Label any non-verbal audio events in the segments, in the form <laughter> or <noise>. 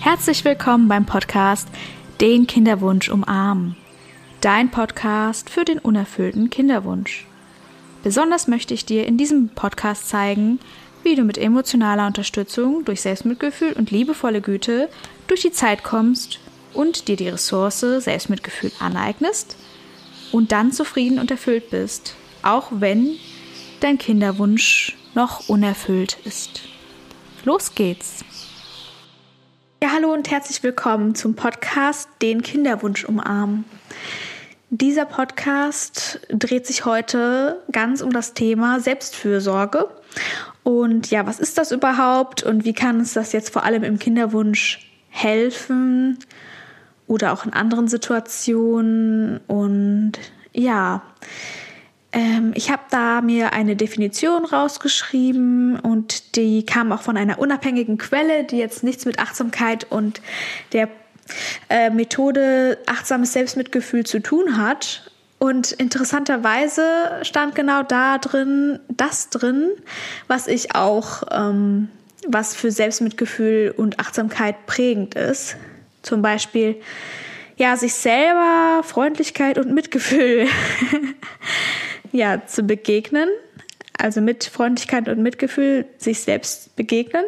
Herzlich willkommen beim Podcast Den Kinderwunsch umarmen. Dein Podcast für den unerfüllten Kinderwunsch. Besonders möchte ich dir in diesem Podcast zeigen, wie du mit emotionaler Unterstützung durch Selbstmitgefühl und liebevolle Güte durch die Zeit kommst und dir die Ressource Selbstmitgefühl aneignest und dann zufrieden und erfüllt bist, auch wenn dein Kinderwunsch noch unerfüllt ist. Los geht's! Ja, hallo und herzlich willkommen zum Podcast Den Kinderwunsch umarmen. Dieser Podcast dreht sich heute ganz um das Thema Selbstfürsorge. Und ja, was ist das überhaupt und wie kann uns das jetzt vor allem im Kinderwunsch helfen oder auch in anderen Situationen? Und ja, ähm, ich habe da mir eine Definition rausgeschrieben und die kam auch von einer unabhängigen Quelle, die jetzt nichts mit Achtsamkeit und der äh, Methode achtsames Selbstmitgefühl zu tun hat. Und interessanterweise stand genau da drin das drin, was ich auch, ähm, was für Selbstmitgefühl und Achtsamkeit prägend ist. Zum Beispiel, ja, sich selber Freundlichkeit und Mitgefühl <laughs> ja, zu begegnen, also mit Freundlichkeit und Mitgefühl sich selbst begegnen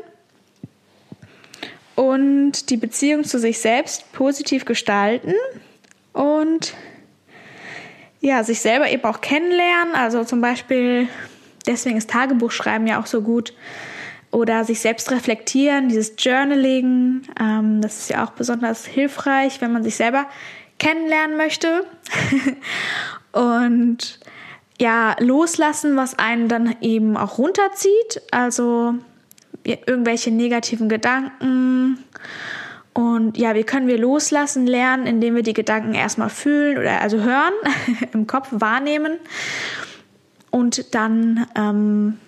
und die Beziehung zu sich selbst positiv gestalten und ja, sich selber eben auch kennenlernen. Also zum Beispiel, deswegen ist Tagebuchschreiben ja auch so gut. Oder sich selbst reflektieren, dieses Journaling. Ähm, das ist ja auch besonders hilfreich, wenn man sich selber kennenlernen möchte. <laughs> und ja, loslassen, was einen dann eben auch runterzieht. Also irgendwelche negativen Gedanken. Und ja, wie können wir loslassen lernen, indem wir die Gedanken erstmal fühlen oder also hören, <laughs> im Kopf wahrnehmen und dann ähm,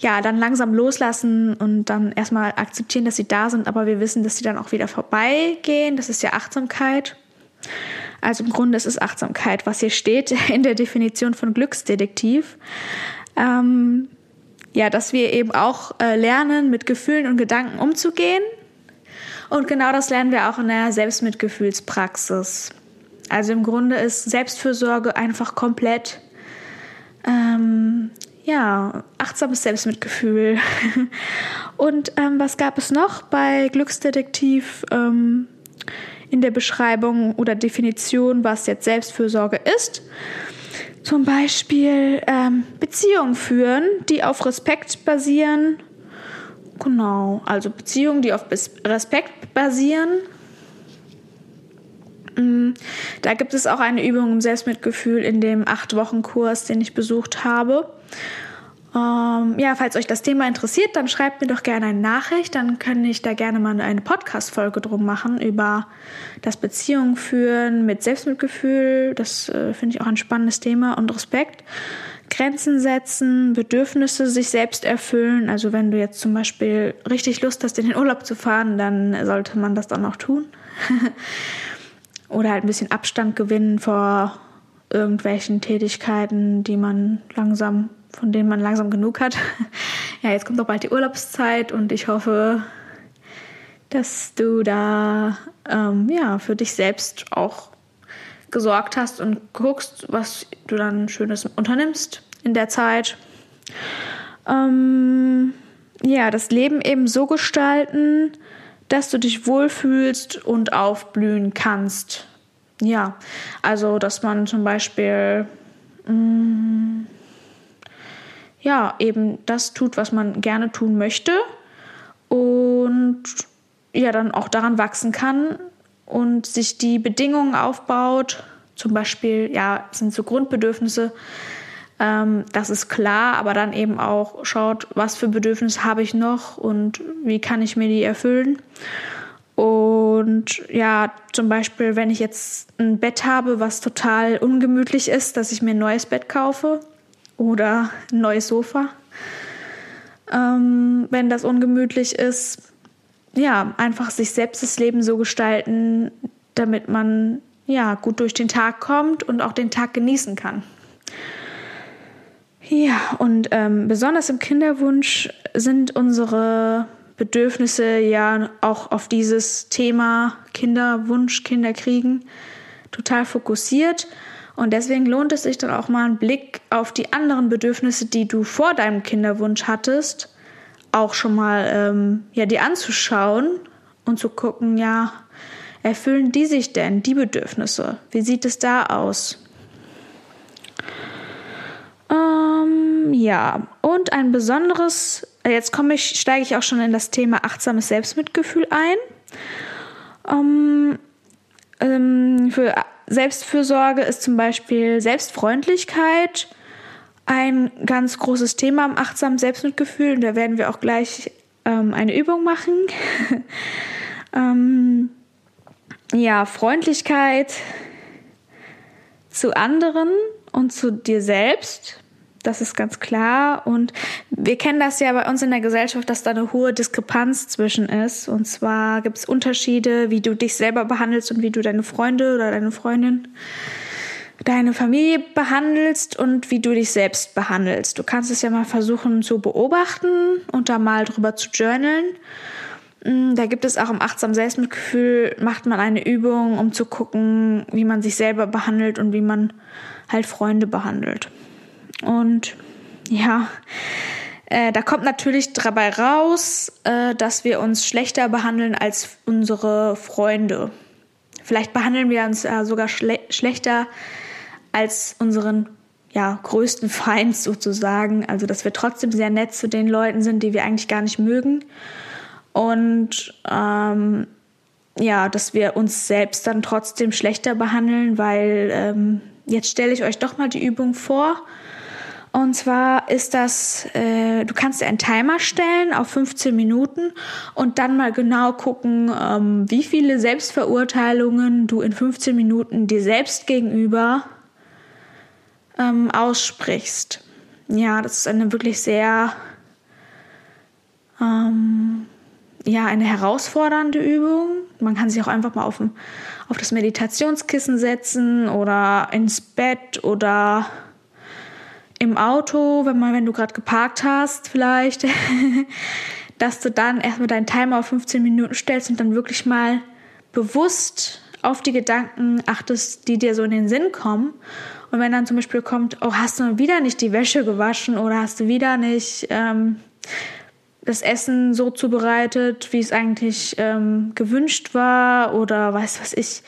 ja, dann langsam loslassen und dann erstmal akzeptieren, dass sie da sind, aber wir wissen, dass sie dann auch wieder vorbeigehen. Das ist ja Achtsamkeit. Also im Grunde ist es Achtsamkeit, was hier steht <laughs> in der Definition von Glücksdetektiv. Ähm, ja, dass wir eben auch äh, lernen, mit Gefühlen und Gedanken umzugehen. Und genau das lernen wir auch in der Selbstmitgefühlspraxis. Also im Grunde ist Selbstfürsorge einfach komplett, ähm, ja, achtsames Selbstmitgefühl. <laughs> und ähm, was gab es noch bei Glücksdetektiv? Ähm, in der Beschreibung oder Definition, was jetzt Selbstfürsorge ist. Zum Beispiel ähm, Beziehungen führen, die auf Respekt basieren. Genau, also Beziehungen, die auf Respekt basieren. Mm, da gibt es auch eine Übung im Selbstmitgefühl in dem acht Wochen Kurs, den ich besucht habe. Ähm, ja, falls euch das Thema interessiert, dann schreibt mir doch gerne eine Nachricht. Dann kann ich da gerne mal eine Podcast-Folge drum machen über das Beziehung führen mit Selbstmitgefühl. Das äh, finde ich auch ein spannendes Thema und Respekt. Grenzen setzen, Bedürfnisse sich selbst erfüllen. Also wenn du jetzt zum Beispiel richtig Lust hast, in den Urlaub zu fahren, dann sollte man das dann auch tun. <laughs> Oder halt ein bisschen Abstand gewinnen vor irgendwelchen Tätigkeiten, die man langsam von denen man langsam genug hat. <laughs> Ja, jetzt kommt doch bald die Urlaubszeit und ich hoffe, dass du da ähm, ja für dich selbst auch gesorgt hast und guckst, was du dann Schönes unternimmst in der Zeit. Ähm, ja, das Leben eben so gestalten, dass du dich wohlfühlst und aufblühen kannst. Ja, also dass man zum Beispiel mh, mm, ja, eben das tut, was man gerne tun möchte und ja, dann auch daran wachsen kann und sich die Bedingungen aufbaut. Zum Beispiel, ja, sind so Grundbedürfnisse, ähm, das ist klar, aber dann eben auch schaut, was für Bedürfnisse habe ich noch und wie kann ich mir die erfüllen. Und ja, zum Beispiel, wenn ich jetzt ein Bett habe, was total ungemütlich ist, dass ich mir ein neues Bett kaufe oder ein neues Sofa, ähm, wenn das ungemütlich ist. Ja, einfach sich selbst das Leben so gestalten, damit man ja gut durch den Tag kommt und auch den Tag genießen kann. Ja, und ähm, besonders im Kinderwunsch sind unsere Bedürfnisse ja auch auf dieses Thema Kinderwunsch, Kinderkriegen total fokussiert. Und deswegen lohnt es sich dann auch mal einen Blick auf die anderen Bedürfnisse, die du vor deinem Kinderwunsch hattest, auch schon mal ähm, ja, die anzuschauen und zu gucken, ja, erfüllen die sich denn, die Bedürfnisse? Wie sieht es da aus? Ähm, ja, und ein besonderes, jetzt komme ich, steige ich auch schon in das Thema achtsames Selbstmitgefühl ein. Ähm, ähm, für Selbstfürsorge ist zum Beispiel Selbstfreundlichkeit ein ganz großes Thema am achtsamen Selbstmitgefühl. Und da werden wir auch gleich ähm, eine Übung machen. <laughs> ähm, ja, Freundlichkeit zu anderen und zu dir selbst. Das ist ganz klar. Und wir kennen das ja bei uns in der Gesellschaft, dass da eine hohe Diskrepanz zwischen ist. Und zwar gibt es Unterschiede, wie du dich selber behandelst und wie du deine Freunde oder deine Freundin, deine Familie behandelst und wie du dich selbst behandelst. Du kannst es ja mal versuchen zu beobachten und da mal drüber zu journalen. Mm, da gibt es auch im achtsamen Selbstmitgefühl, macht man eine Übung, um zu gucken, wie man sich selber behandelt und wie man halt Freunde behandelt. Und ja, äh, da kommt natürlich dabei raus, äh, dass wir uns schlechter behandeln als unsere Freunde. Vielleicht behandeln wir uns äh, sogar schle schlechter als unseren ja, größten Feind sozusagen. Also, dass wir trotzdem sehr nett zu den Leuten sind, die wir eigentlich gar nicht mögen. Und ähm, ja, dass wir uns selbst dann trotzdem schlechter behandeln, weil ähm, jetzt stelle ich euch doch mal die Übung vor. Und zwar ist das, äh, du kannst dir einen Timer stellen auf 15 Minuten und dann mal genau gucken, ähm, wie viele Selbstverurteilungen du in 15 Minuten dir selbst gegenüber ähm, aussprichst. Ja, das ist eine wirklich sehr, ähm, ja, eine herausfordernde Übung. Man kann sich auch einfach mal auf, auf das Meditationskissen setzen oder ins Bett oder im Auto, wenn man, wenn du gerade geparkt hast, vielleicht, <laughs> dass du dann erstmal deinen Timer auf 15 Minuten stellst und dann wirklich mal bewusst auf die Gedanken achtest, die dir so in den Sinn kommen. Und wenn dann zum Beispiel kommt, oh, hast du wieder nicht die Wäsche gewaschen oder hast du wieder nicht ähm, das Essen so zubereitet, wie es eigentlich ähm, gewünscht war oder weiß was ich,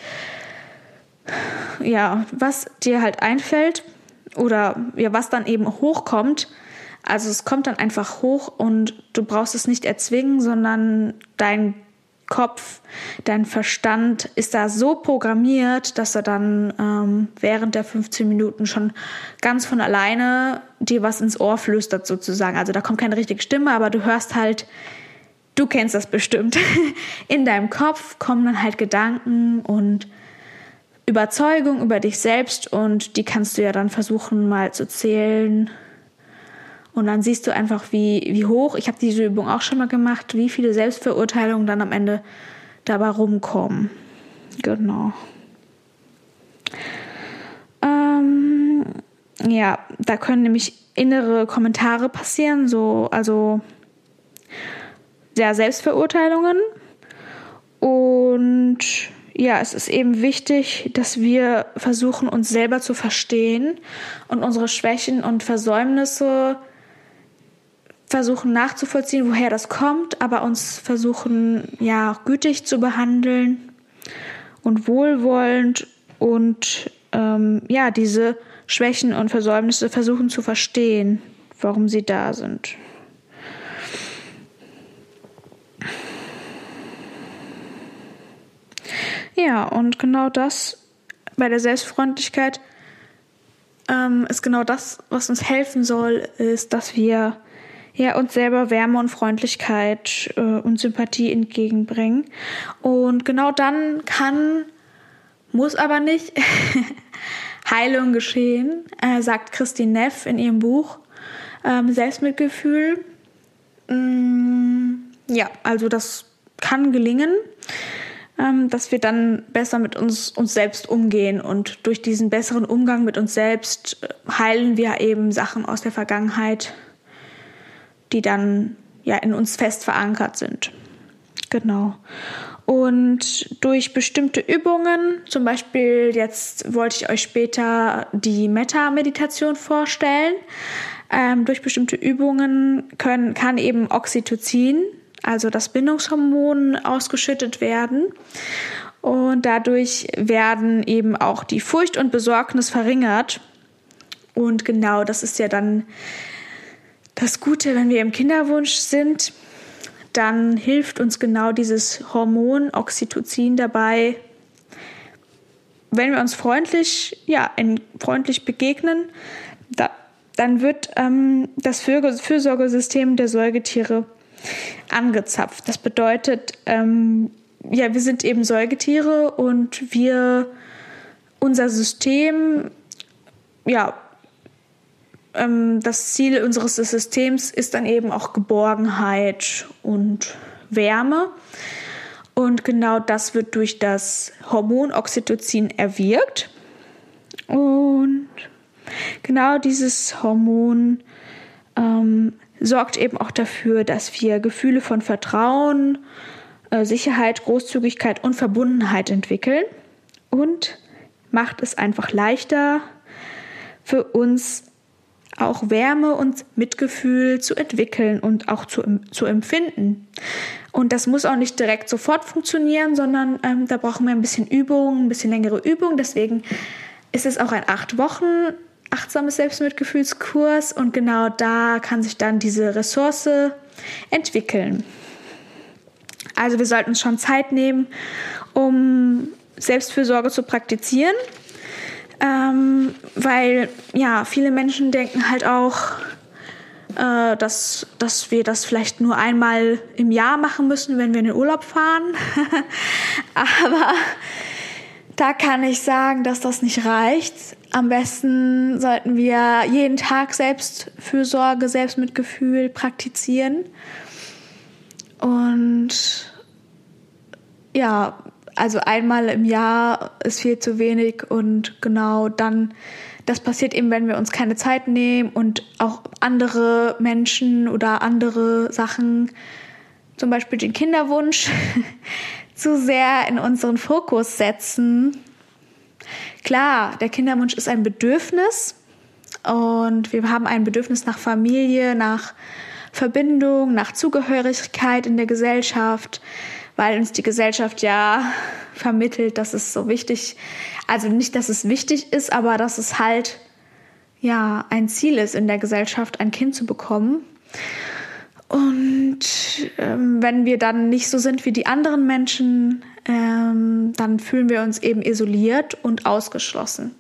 ja, was dir halt einfällt, oder ja, was dann eben hochkommt. Also es kommt dann einfach hoch und du brauchst es nicht erzwingen, sondern dein Kopf, dein Verstand ist da so programmiert, dass er dann ähm, während der 15 Minuten schon ganz von alleine dir was ins Ohr flüstert sozusagen. Also da kommt keine richtige Stimme, aber du hörst halt, du kennst das bestimmt. <laughs> In deinem Kopf kommen dann halt Gedanken und Überzeugung über dich selbst und die kannst du ja dann versuchen mal zu zählen. Und dann siehst du einfach, wie, wie hoch, ich habe diese Übung auch schon mal gemacht, wie viele Selbstverurteilungen dann am Ende dabei rumkommen. Genau. Ähm, ja, da können nämlich innere Kommentare passieren, so, also ja, Selbstverurteilungen. Und ja, es ist eben wichtig, dass wir versuchen, uns selber zu verstehen und unsere Schwächen und Versäumnisse versuchen nachzuvollziehen, woher das kommt, aber uns versuchen, ja, gütig zu behandeln und wohlwollend und ähm, ja, diese Schwächen und Versäumnisse versuchen zu verstehen, warum sie da sind. Ja, und genau das bei der Selbstfreundlichkeit ähm, ist genau das, was uns helfen soll, ist, dass wir ja, uns selber Wärme und Freundlichkeit äh, und Sympathie entgegenbringen. Und genau dann kann, muss aber nicht, <laughs> Heilung geschehen, äh, sagt Christine Neff in ihrem Buch ähm, Selbstmitgefühl. Mm, ja, also das kann gelingen dass wir dann besser mit uns, uns selbst umgehen. Und durch diesen besseren Umgang mit uns selbst äh, heilen wir eben Sachen aus der Vergangenheit, die dann ja in uns fest verankert sind. Genau. Und durch bestimmte Übungen, zum Beispiel jetzt wollte ich euch später die Metta-Meditation vorstellen. Ähm, durch bestimmte Übungen können, kann eben Oxytocin, also das Bindungshormon, ausgeschüttet werden. Und dadurch werden eben auch die Furcht und Besorgnis verringert. Und genau das ist ja dann das Gute, wenn wir im Kinderwunsch sind, dann hilft uns genau dieses Hormon Oxytocin dabei, wenn wir uns freundlich, ja, freundlich begegnen, da, dann wird ähm, das Fürsorgesystem der Säugetiere angezapft. Das bedeutet, ähm, ja, wir sind eben Säugetiere und wir, unser System, ja, ähm, das Ziel unseres Systems ist dann eben auch Geborgenheit und Wärme. Und genau das wird durch das Hormon Oxytocin erwirkt. Und genau dieses Hormon ähm, sorgt eben auch dafür, dass wir Gefühle von Vertrauen, äh, Sicherheit, Großzügigkeit und Verbundenheit entwickeln und macht es einfach leichter für uns auch Wärme und Mitgefühl zu entwickeln und auch zu, zu empfinden. Und das muss auch nicht direkt sofort funktionieren, sondern ähm, da brauchen wir ein bisschen Übung, ein bisschen längere Übung. Deswegen ist es auch ein acht Wochen achtsames Selbstmitgefühlskurs und genau da kann sich dann diese Ressource entwickeln. Also wir sollten uns schon Zeit nehmen, um Selbstfürsorge zu praktizieren ähm, weil ja, viele Menschen denken halt auch, äh, dass, dass wir das vielleicht nur einmal im Jahr machen müssen, wenn wir in den Urlaub fahren. <laughs> Aber da kann ich sagen, dass das nicht reicht. Am besten sollten wir jeden Tag Selbstfürsorge, Selbstmitgefühl praktizieren. Und ja, also einmal im Jahr ist viel zu wenig und genau dann, das passiert eben, wenn wir uns keine Zeit nehmen und auch andere Menschen oder andere Sachen, zum Beispiel den Kinderwunsch, <laughs> zu sehr in unseren Fokus setzen. Klar, der Kinderwunsch ist ein Bedürfnis und wir haben ein Bedürfnis nach Familie, nach Verbindung, nach Zugehörigkeit in der Gesellschaft weil uns die Gesellschaft ja <laughs> vermittelt, dass es so wichtig, also nicht, dass es wichtig ist, aber dass es halt ja ein Ziel ist in der Gesellschaft, ein Kind zu bekommen. Und ähm, wenn wir dann nicht so sind wie die anderen Menschen, ähm, dann fühlen wir uns eben isoliert und ausgeschlossen.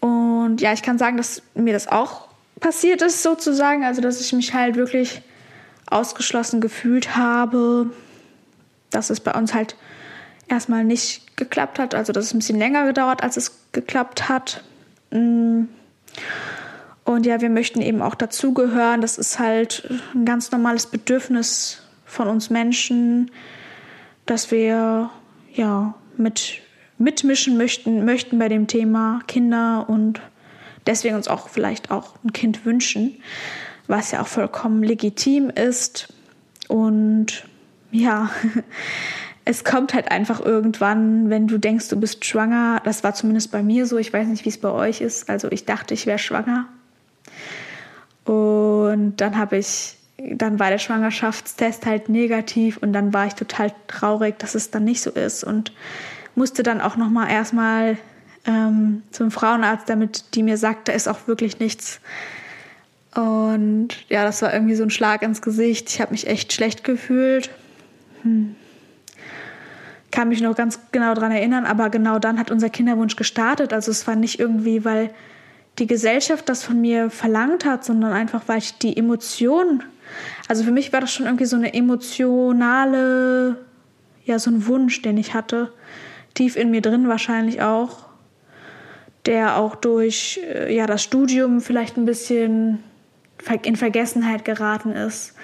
Und ja, ich kann sagen, dass mir das auch passiert ist, sozusagen. Also, dass ich mich halt wirklich ausgeschlossen gefühlt habe, dass es bei uns halt erstmal nicht geklappt hat, also dass es ein bisschen länger gedauert, als es geklappt hat. Mm. Und ja, wir möchten eben auch dazugehören. Das ist halt ein ganz normales Bedürfnis von uns Menschen, dass wir ja mit mitmischen möchten, möchten bei dem Thema Kinder und deswegen uns auch vielleicht auch ein Kind wünschen, was ja auch vollkommen legitim ist. Und ja, <laughs> es kommt halt einfach irgendwann, wenn du denkst, du bist schwanger. Das war zumindest bei mir so. Ich weiß nicht, wie es bei euch ist. Also ich dachte, ich wäre schwanger. Und dann habe ich, dann war der Schwangerschaftstest halt negativ und dann war ich total traurig, dass es dann nicht so ist und musste dann auch noch mal erstmal ähm, zum Frauenarzt, damit die mir sagt, da ist auch wirklich nichts. Und ja, das war irgendwie so ein Schlag ins Gesicht. Ich habe mich echt schlecht gefühlt hm. Kann mich noch ganz genau daran erinnern, aber genau dann hat unser Kinderwunsch gestartet. Also es war nicht irgendwie, weil die Gesellschaft das von mir verlangt hat, sondern einfach, weil ich die Emotion, also für mich war das schon irgendwie so eine emotionale, ja, so ein Wunsch, den ich hatte, tief in mir drin wahrscheinlich auch, der auch durch äh, ja, das Studium vielleicht ein bisschen in Vergessenheit geraten ist.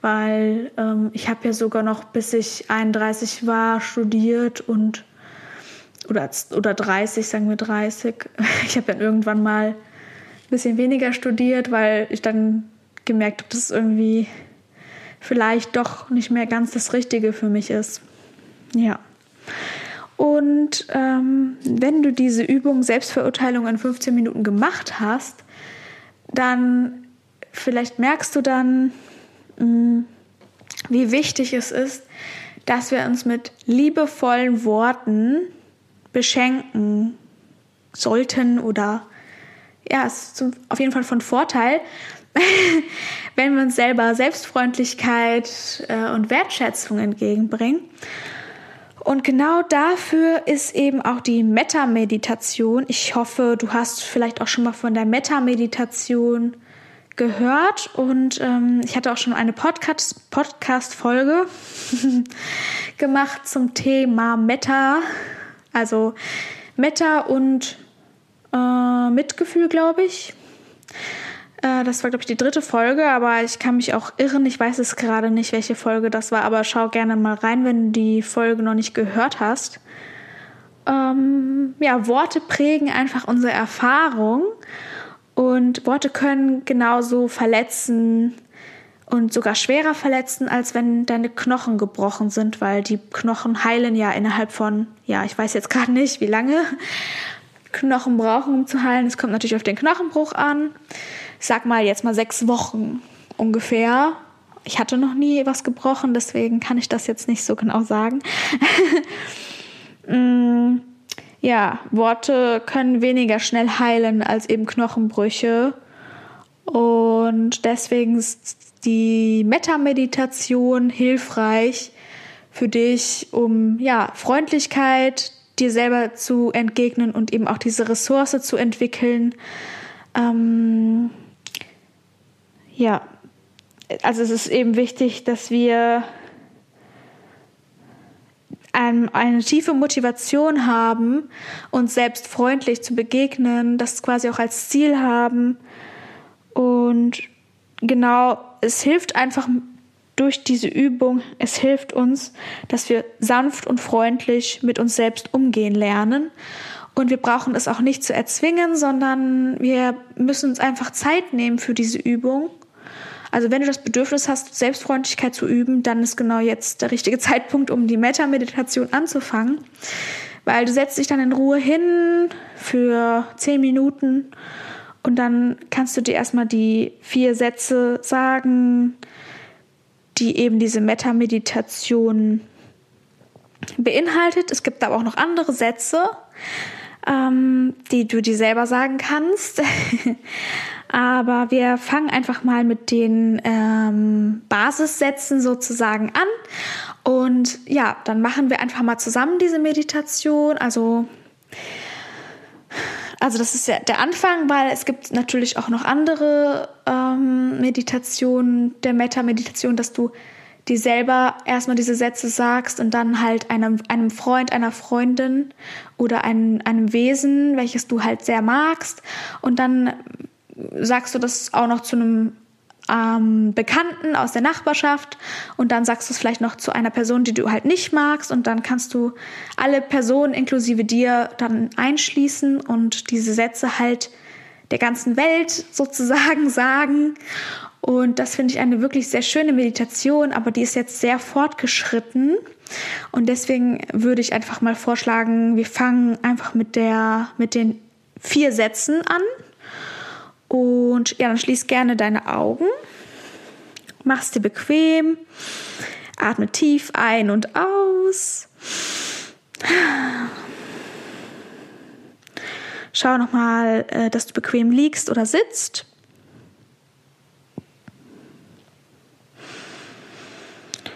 Weil ähm, ich habe ja sogar noch, bis ich 31 war, studiert und oder, oder 30, sagen wir 30. <laughs> Ich habe dann irgendwann mal ein bisschen weniger studiert, weil ich dann gemerkt habe, dass es irgendwie vielleicht doch nicht mehr ganz das Richtige für mich ist. Ja. Und ähm, wenn du diese Übung Selbstverurteilung in 15 Minuten gemacht hast, dann vielleicht merkst du dann, mh, mm, wie wichtig es ist, dass wir uns mit liebevollen Worten beschenken sollten oder ja, es ist auf jeden Fall von Vorteil, <laughs> wenn wir uns selber Selbstfreundlichkeit äh, und Wertschätzung entgegenbringen. Und genau dafür ist eben auch die Metta-Meditation. Ich hoffe, du hast vielleicht auch schon mal von der Metta-Meditation gehört und ähm, ich hatte auch schon eine Podcast, Podcast-Folge <laughs> gemacht zum Thema Metta, also Metta und äh, Mitgefühl, glaube ich. Äh, das war, glaube ich, die dritte Folge, aber ich kann mich auch irren. Ich weiß es gerade nicht, welche Folge das war, aber schau gerne mal rein, wenn du die Folge noch nicht gehört hast. Ähm, ja, Worte prägen einfach unsere Erfahrung und Worte können genauso verletzen und sogar schwerer verletzen, als wenn deine Knochen gebrochen sind, weil die Knochen heilen ja innerhalb von, ja, ich weiß jetzt gerade nicht, wie lange Knochen brauchen, um zu heilen. Es kommt natürlich auf den Knochenbruch an. Ich sag mal jetzt mal sechs Wochen ungefähr. Ich hatte noch nie was gebrochen, deswegen kann ich das jetzt nicht so genau sagen. <laughs> mm ja, Worte können weniger schnell heilen als eben Knochenbrüche. Und deswegen die Metta-Meditation hilfreich für dich, um ja, Freundlichkeit dir selber zu entgegnen und eben auch diese Ressource zu entwickeln. Ähm, ja, also es ist eben wichtig, dass wir ein, eine tiefe Motivation haben, uns selbst freundlich zu begegnen, das quasi auch als Ziel haben. Und genau, es hilft einfach durch diese Übung, es hilft uns, dass wir sanft und freundlich mit uns selbst umgehen lernen. Und wir brauchen es auch nicht zu erzwingen, sondern wir müssen uns einfach Zeit nehmen für diese Übung also wenn du das Bedürfnis hast, Selbstfreundlichkeit zu üben, dann ist genau jetzt der richtige <laughs> Zeitpunkt, um die Metta-Meditation anzufangen. Weil du setzt dich dann in Ruhe hin für zehn Minuten und dann kannst du dir erstmal die vier Sätze sagen, die eben diese Metta-Meditation beinhaltet. Es gibt aber auch noch andere Sätze, ähm, die du dir selber sagen kannst. <laughs> Aber wir fangen einfach mal mit den ähm, Basissätzen sozusagen an. Und ja, dann machen wir einfach mal zusammen diese Meditation. Also, also das ist ja der Anfang, weil es gibt natürlich auch noch andere ähm, Meditationen, der Metta-Meditation, dass du dir selber erstmal diese Sätze sagst und dann halt einem, einem Freund, einer Freundin oder einem, einem Wesen, welches du halt sehr magst. Und dann sagst du das auch noch zu einem ähm, Bekannten aus der Nachbarschaft und dann sagst du es vielleicht noch zu einer Person, die du halt nicht magst und dann kannst du alle Personen inklusive dir dann einschließen und diese Sätze halt der ganzen Welt <laughs> sozusagen sagen. Und das finde ich eine wirklich sehr schöne Meditation, aber die ist jetzt sehr fortgeschritten. Und deswegen würde ich einfach mal vorschlagen, wir fangen einfach mit der, mit den vier Sätzen an und ja, dann schließ gerne deine Augen, mach's dir bequem, atme tief ein und aus. Schau nochmal, äh, dass du bequem liegst oder sitzt.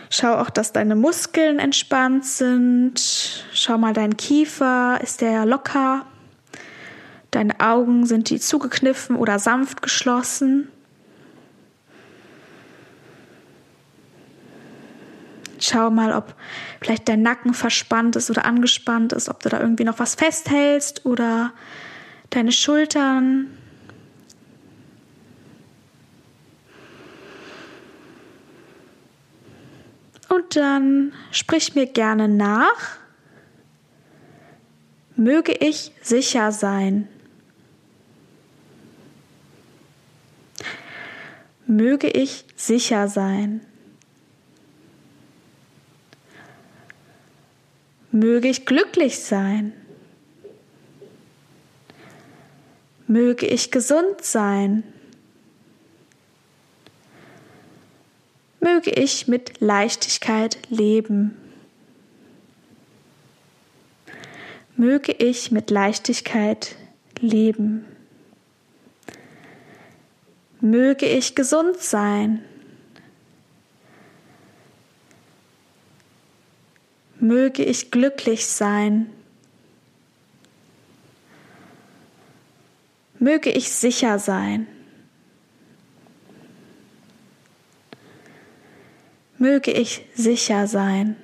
Schau auch, dass deine Muskeln entspannt sind. Schau mal deinen Kiefer, ist der locker? Deine Augen sind die zugekniffen oder sanft geschlossen. Schau mal, ob vielleicht dein Nacken verspannt ist oder angespannt ist, ob du da irgendwie noch was festhältst oder deine Schultern. Und dann sprich mir gerne nach. Möge ich sicher sein. möge ich sicher sein. Möge ich glücklich sein. Möge ich gesund sein. Möge ich mit Leichtigkeit leben. Möge ich mit Leichtigkeit leben. Möge ich gesund sein. Möge ich glücklich sein. Möge ich sicher sein. Möge ich sicher sein.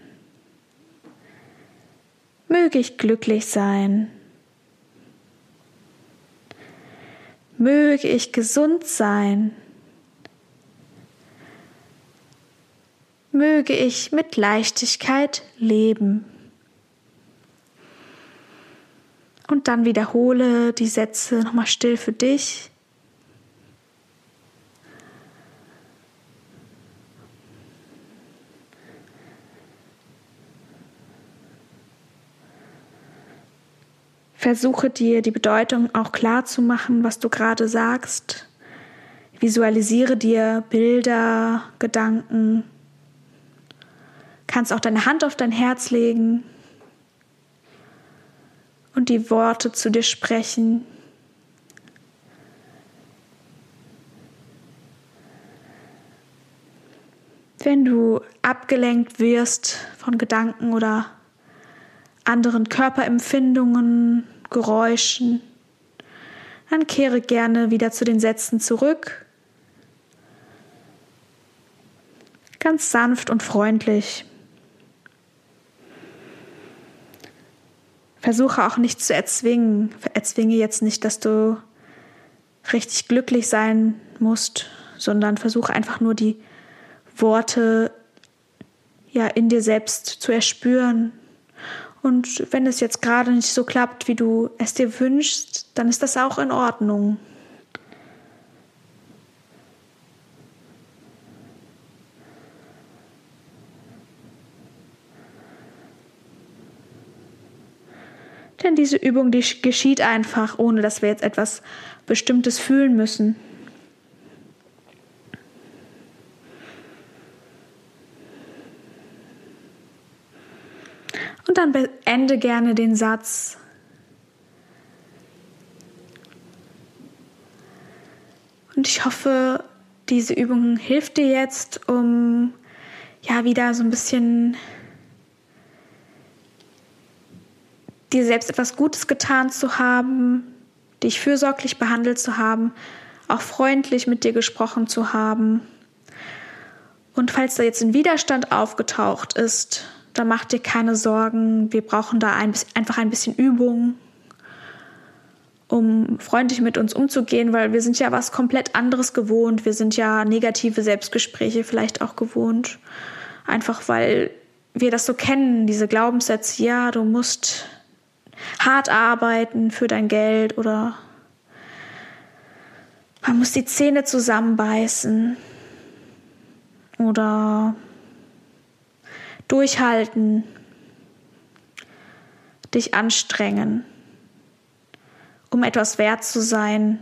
Möge ich glücklich sein. Möge ich gesund sein. Möge ich mit Leichtigkeit leben. Und dann wiederhole die Sätze nochmal still für dich. Versuche dir die Bedeutung auch klar zu machen, was du gerade sagst. Visualisiere dir Bilder, Gedanken. Kannst auch deine Hand auf dein Herz legen und die Worte zu dir sprechen. Wenn du abgelenkt wirst von Gedanken oder anderen Körperempfindungen, Geräuschen, dann kehre gerne wieder zu den Sätzen zurück. Ganz sanft und freundlich. Versuche auch nicht zu erzwingen. Erzwinge jetzt nicht, dass du richtig glücklich sein musst, sondern versuche einfach nur die Worte ja in dir selbst zu erspüren, und wenn es jetzt gerade nicht so klappt, wie du es dir wünschst, dann ist das auch in Ordnung. Denn diese Übung, die geschieht einfach, ohne dass wir jetzt etwas Bestimmtes fühlen müssen. Dann beende gerne den Satz. Und ich hoffe, diese Übung hilft dir jetzt, um ja wieder so ein bisschen dir selbst etwas Gutes getan zu haben, dich fürsorglich behandelt zu haben, auch freundlich mit dir gesprochen zu haben. Und falls da jetzt ein Widerstand aufgetaucht ist, da mach dir keine Sorgen. Wir brauchen da ein, einfach ein bisschen Übung, um freundlich mit uns umzugehen, weil wir sind ja was komplett anderes gewohnt. Wir sind ja negative Selbstgespräche vielleicht auch gewohnt. Einfach weil wir das so kennen, diese Glaubenssätze, ja, du musst hart arbeiten für dein Geld oder man muss die Zähne zusammenbeißen oder durchhalten, dich anstrengen, um etwas wert zu sein.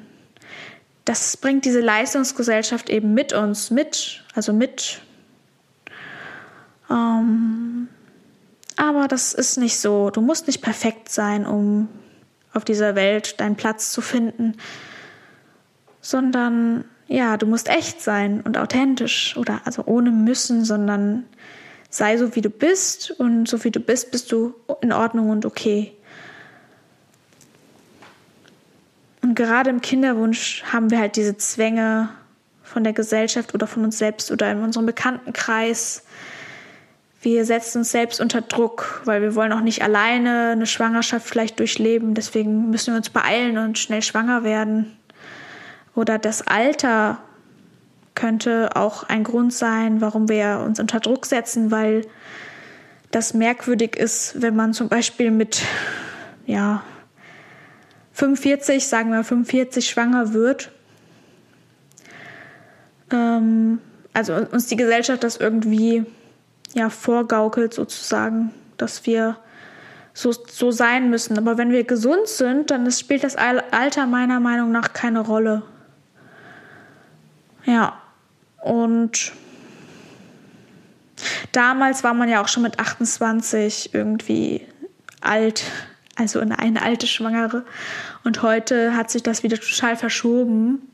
Das bringt diese Leistungsgesellschaft eben mit uns mit, also mit. Ähm, aber das ist nicht so. Du musst nicht perfekt sein, um auf dieser Welt deinen Platz zu finden, sondern ja, du musst echt sein und authentisch oder also ohne müssen, sondern sei so, wie du bist und so wie du bist, bist du in Ordnung und okay. Und gerade im Kinderwunsch haben wir halt diese Zwänge von der Gesellschaft oder von uns selbst oder in unserem Bekanntenkreis. Wir setzen uns selbst unter Druck, weil wir wollen auch nicht alleine eine Schwangerschaft vielleicht durchleben. Deswegen müssen wir uns beeilen und schnell schwanger werden. Oder das Alter könnte auch ein Grund sein, warum wir uns unter Druck setzen, weil das merkwürdig ist, wenn man zum Beispiel mit ja, 45, sagen wir 45 schwanger wird. Ähm, also uns die Gesellschaft das irgendwie ja vorgaukelt sozusagen, dass wir so, so sein müssen. Aber wenn wir gesund sind, dann spielt das Alter meiner Meinung nach keine Rolle. Ja, und damals war man ja auch schon mit 28 irgendwie alt, also eine alte Schwangere. Und heute hat sich das wieder total verschoben.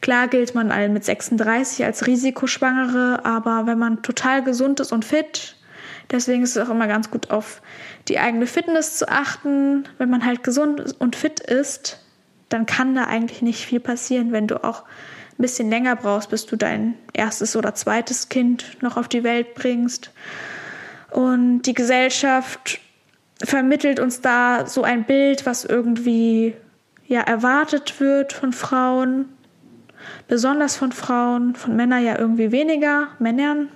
Klar gilt man mit 36 als Risikoschwangere, aber wenn man total gesund ist und fit, deswegen ist es auch immer ganz gut auf die eigene Fitness zu achten. Wenn man halt gesund und fit ist, dann kann da eigentlich nicht viel passieren, wenn du auch ein bisschen länger brauchst, bis du dein erstes oder zweites Kind noch auf die Welt bringst. Und die Gesellschaft vermittelt uns da so ein Bild, was irgendwie ja erwartet wird von Frauen, besonders von Frauen, von Männern ja irgendwie weniger, Männern.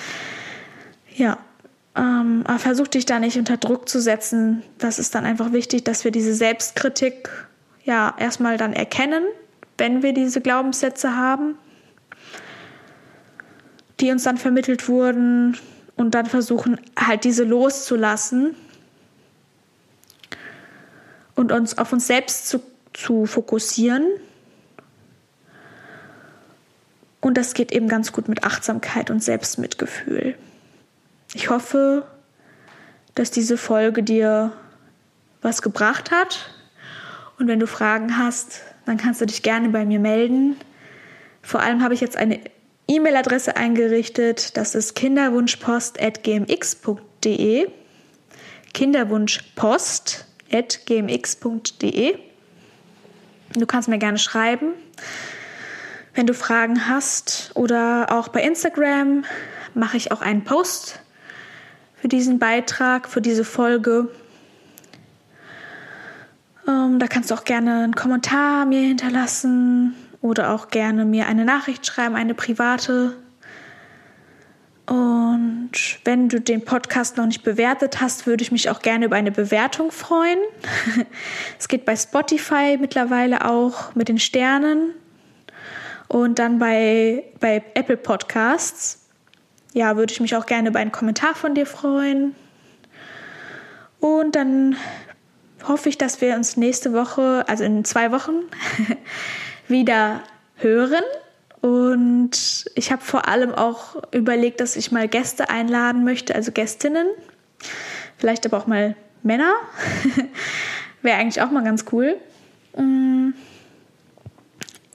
<laughs> ja, ähm, aber versuch dich da nicht unter Druck zu setzen. Das ist dann einfach wichtig, dass wir diese Selbstkritik ja erstmal dann erkennen, wenn wir diese Glaubenssätze haben, die uns dann vermittelt wurden und dann versuchen halt diese loszulassen und uns auf uns selbst zu, zu fokussieren. Und das geht eben ganz gut mit Achtsamkeit und Selbstmitgefühl. Ich hoffe, dass diese Folge dir was gebracht hat. Und wenn du Fragen hast, dann kannst du dich gerne bei mir melden. Vor allem habe ich jetzt eine E-Mail-Adresse eingerichtet. Das ist kinderwunschpost.gmx.de. Kinderwunschpost gmx.de. Du kannst mir gerne schreiben, wenn du Fragen hast oder auch bei Instagram mache ich auch einen Post für diesen Beitrag, für diese Folge. Ähm, da kannst du auch gerne einen Kommentar mir hinterlassen oder auch gerne mir eine Nachricht schreiben, eine private. Und wenn du den Podcast noch nicht bewertet hast, würde ich mich auch gerne über eine Bewertung freuen. <laughs> es geht bei Spotify mittlerweile auch mit den Sternen und dann bei, bei Apple Podcasts. Ja, würde ich mich auch gerne über einen Kommentar von dir freuen. Und dann hoffe ich, dass wir uns nächste Woche, also in zwei Wochen, <laughs> wieder hören und ich habe vor allem auch überlegt, dass ich mal Gäste einladen möchte, also Gästinnen. Vielleicht aber auch mal Männer. <laughs> Wäre eigentlich auch mal ganz cool. Mm.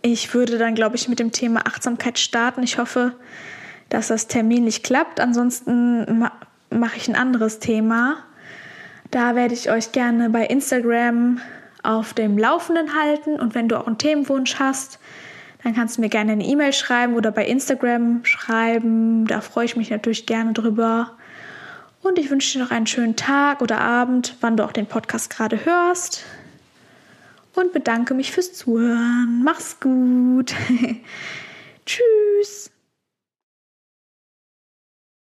Ich würde dann, glaube ich, mit dem Thema Achtsamkeit starten. Ich hoffe, dass das Termin nicht klappt. Ansonsten mache ich ein anderes Thema. Da werde ich euch gerne bei Instagram auf dem Laufenden halten. Und wenn du auch einen Themenwunsch hast, dann kannst du mir gerne eine E-Mail schreiben oder bei Instagram schreiben. Da freue ich mich natürlich gerne drüber. Und ich wünsche dir noch einen schönen Tag oder Abend, wann du auch den Podcast gerade hörst. Und bedanke mich fürs Zuhören. Mach's gut. <laughs> Tschüss.